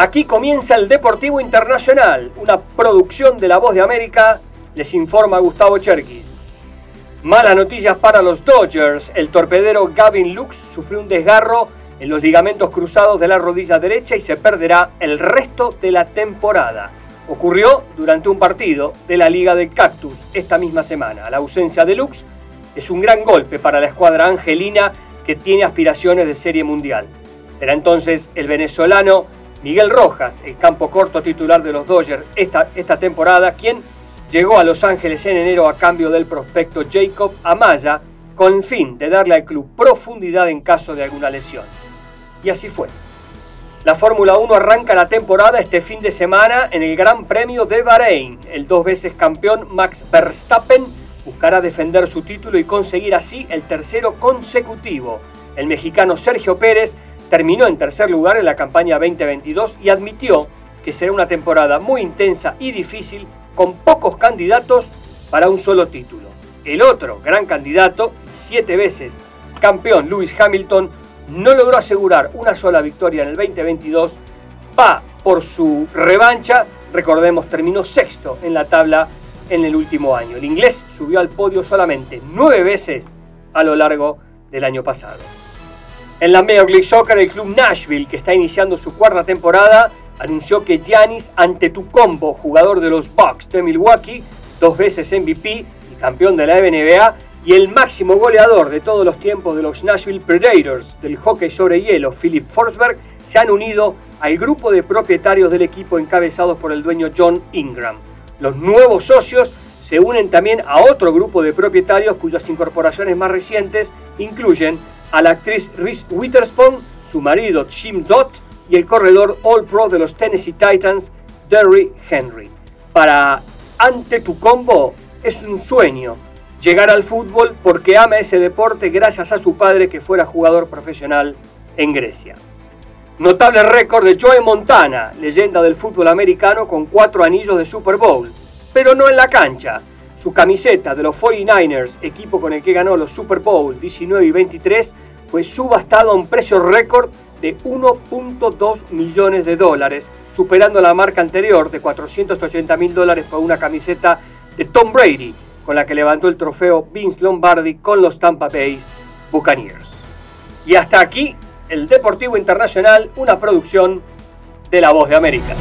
Aquí comienza el Deportivo Internacional, una producción de La Voz de América, les informa Gustavo Cherkis. Malas noticias para los Dodgers. El torpedero Gavin Lux sufrió un desgarro en los ligamentos cruzados de la rodilla derecha y se perderá el resto de la temporada. Ocurrió durante un partido de la Liga del Cactus esta misma semana. La ausencia de Lux es un gran golpe para la escuadra angelina que tiene aspiraciones de serie mundial. Será entonces el venezolano Miguel Rojas, el campo corto titular de los Dodgers esta, esta temporada, quien llegó a Los Ángeles en enero a cambio del prospecto Jacob Amaya, con el fin de darle al club profundidad en caso de alguna lesión. Y así fue. La Fórmula 1 arranca la temporada este fin de semana en el Gran Premio de Bahrein. El dos veces campeón Max Verstappen buscará defender su título y conseguir así el tercero consecutivo. El mexicano Sergio Pérez terminó en tercer lugar en la campaña 2022 y admitió que será una temporada muy intensa y difícil con pocos candidatos para un solo título. El otro gran candidato, siete veces campeón Lewis Hamilton, no logró asegurar una sola victoria en el 2022, va por su revancha, recordemos, terminó sexto en la tabla en el último año. El inglés subió al podio solamente nueve veces a lo largo del año pasado. En la Major League Soccer, el club Nashville, que está iniciando su cuarta temporada, anunció que Giannis Antetokounmpo, jugador de los Bucks de Milwaukee, dos veces MVP y campeón de la NBA, y el máximo goleador de todos los tiempos de los Nashville Predators del hockey sobre hielo, Philip Forsberg, se han unido al grupo de propietarios del equipo encabezados por el dueño John Ingram. Los nuevos socios se unen también a otro grupo de propietarios cuyas incorporaciones más recientes incluyen a la actriz Reese Witherspoon, su marido Jim Dott y el corredor All Pro de los Tennessee Titans, Derry Henry. Para Ante tu combo es un sueño llegar al fútbol porque ama ese deporte gracias a su padre que fuera jugador profesional en Grecia. Notable récord de Joe Montana, leyenda del fútbol americano con cuatro anillos de Super Bowl, pero no en la cancha. Su camiseta de los 49ers, equipo con el que ganó los Super Bowl 19 y 23, fue subastado a un precio récord de 1.2 millones de dólares, superando la marca anterior de 480 mil dólares por una camiseta de Tom Brady, con la que levantó el trofeo Vince Lombardi con los Tampa Bay Buccaneers. Y hasta aquí el Deportivo Internacional, una producción de La Voz de América.